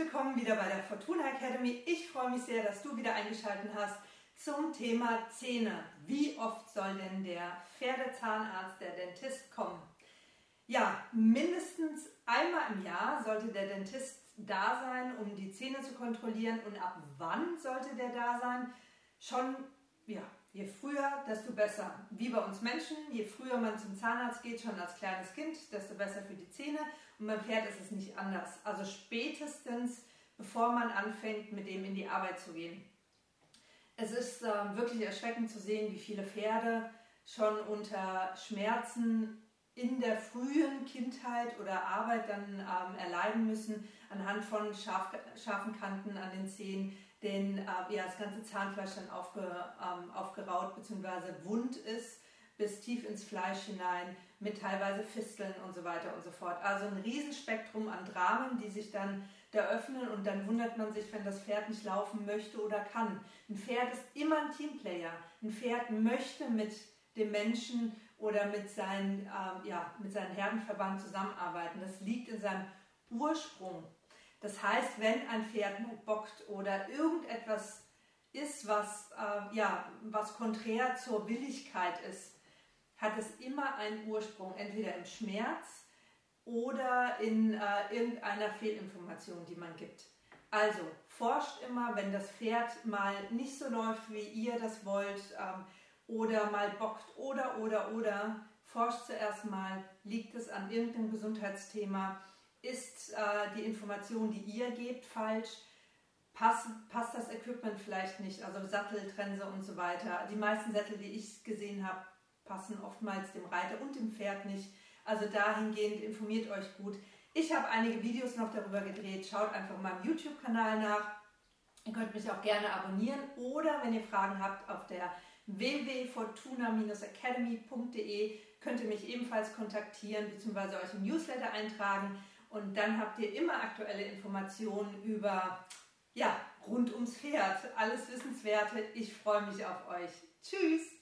willkommen wieder bei der Fortuna Academy. Ich freue mich sehr, dass du wieder eingeschaltet hast zum Thema Zähne. Wie oft soll denn der Pferdezahnarzt, der Dentist kommen? Ja, mindestens einmal im Jahr sollte der Dentist da sein, um die Zähne zu kontrollieren. Und ab wann sollte der da sein? Schon, ja, je früher, desto besser. Wie bei uns Menschen, je früher man zum Zahnarzt geht, schon als kleines Kind, desto besser für die Zähne. Und beim Pferd ist es nicht anders. Also spätestens, bevor man anfängt, mit dem in die Arbeit zu gehen. Es ist äh, wirklich erschreckend zu sehen, wie viele Pferde schon unter Schmerzen in der frühen Kindheit oder Arbeit dann ähm, erleiden müssen, anhand von scharf, scharfen Kanten an den Zähnen, denn äh, ja, das ganze Zahnfleisch dann aufge, ähm, aufgeraut bzw. wund ist bis tief ins Fleisch hinein mit teilweise Fisteln und so weiter und so fort. Also ein Riesenspektrum an Dramen, die sich dann da öffnen und dann wundert man sich, wenn das Pferd nicht laufen möchte oder kann. Ein Pferd ist immer ein Teamplayer. Ein Pferd möchte mit dem Menschen oder mit, seinen, äh, ja, mit seinem Herdenverband zusammenarbeiten. Das liegt in seinem Ursprung. Das heißt, wenn ein Pferd bockt oder irgendetwas ist, was, äh, ja, was konträr zur Willigkeit ist, hat es immer einen Ursprung, entweder im Schmerz oder in äh, irgendeiner Fehlinformation, die man gibt. Also forscht immer, wenn das Pferd mal nicht so läuft, wie ihr das wollt, ähm, oder mal bockt oder, oder, oder, forscht zuerst mal, liegt es an irgendeinem Gesundheitsthema, ist äh, die Information, die ihr gebt, falsch, passt, passt das Equipment vielleicht nicht, also Sattel, Trense und so weiter. Die meisten Sättel, die ich gesehen habe, passen oftmals dem Reiter und dem Pferd nicht. Also dahingehend informiert euch gut. Ich habe einige Videos noch darüber gedreht. Schaut einfach in meinem YouTube-Kanal nach. Ihr könnt mich auch gerne abonnieren oder wenn ihr Fragen habt auf der www.fortuna-academy.de könnt ihr mich ebenfalls kontaktieren bzw. euch im Newsletter eintragen und dann habt ihr immer aktuelle Informationen über ja, rund ums Pferd. Alles Wissenswerte. Ich freue mich auf euch. Tschüss!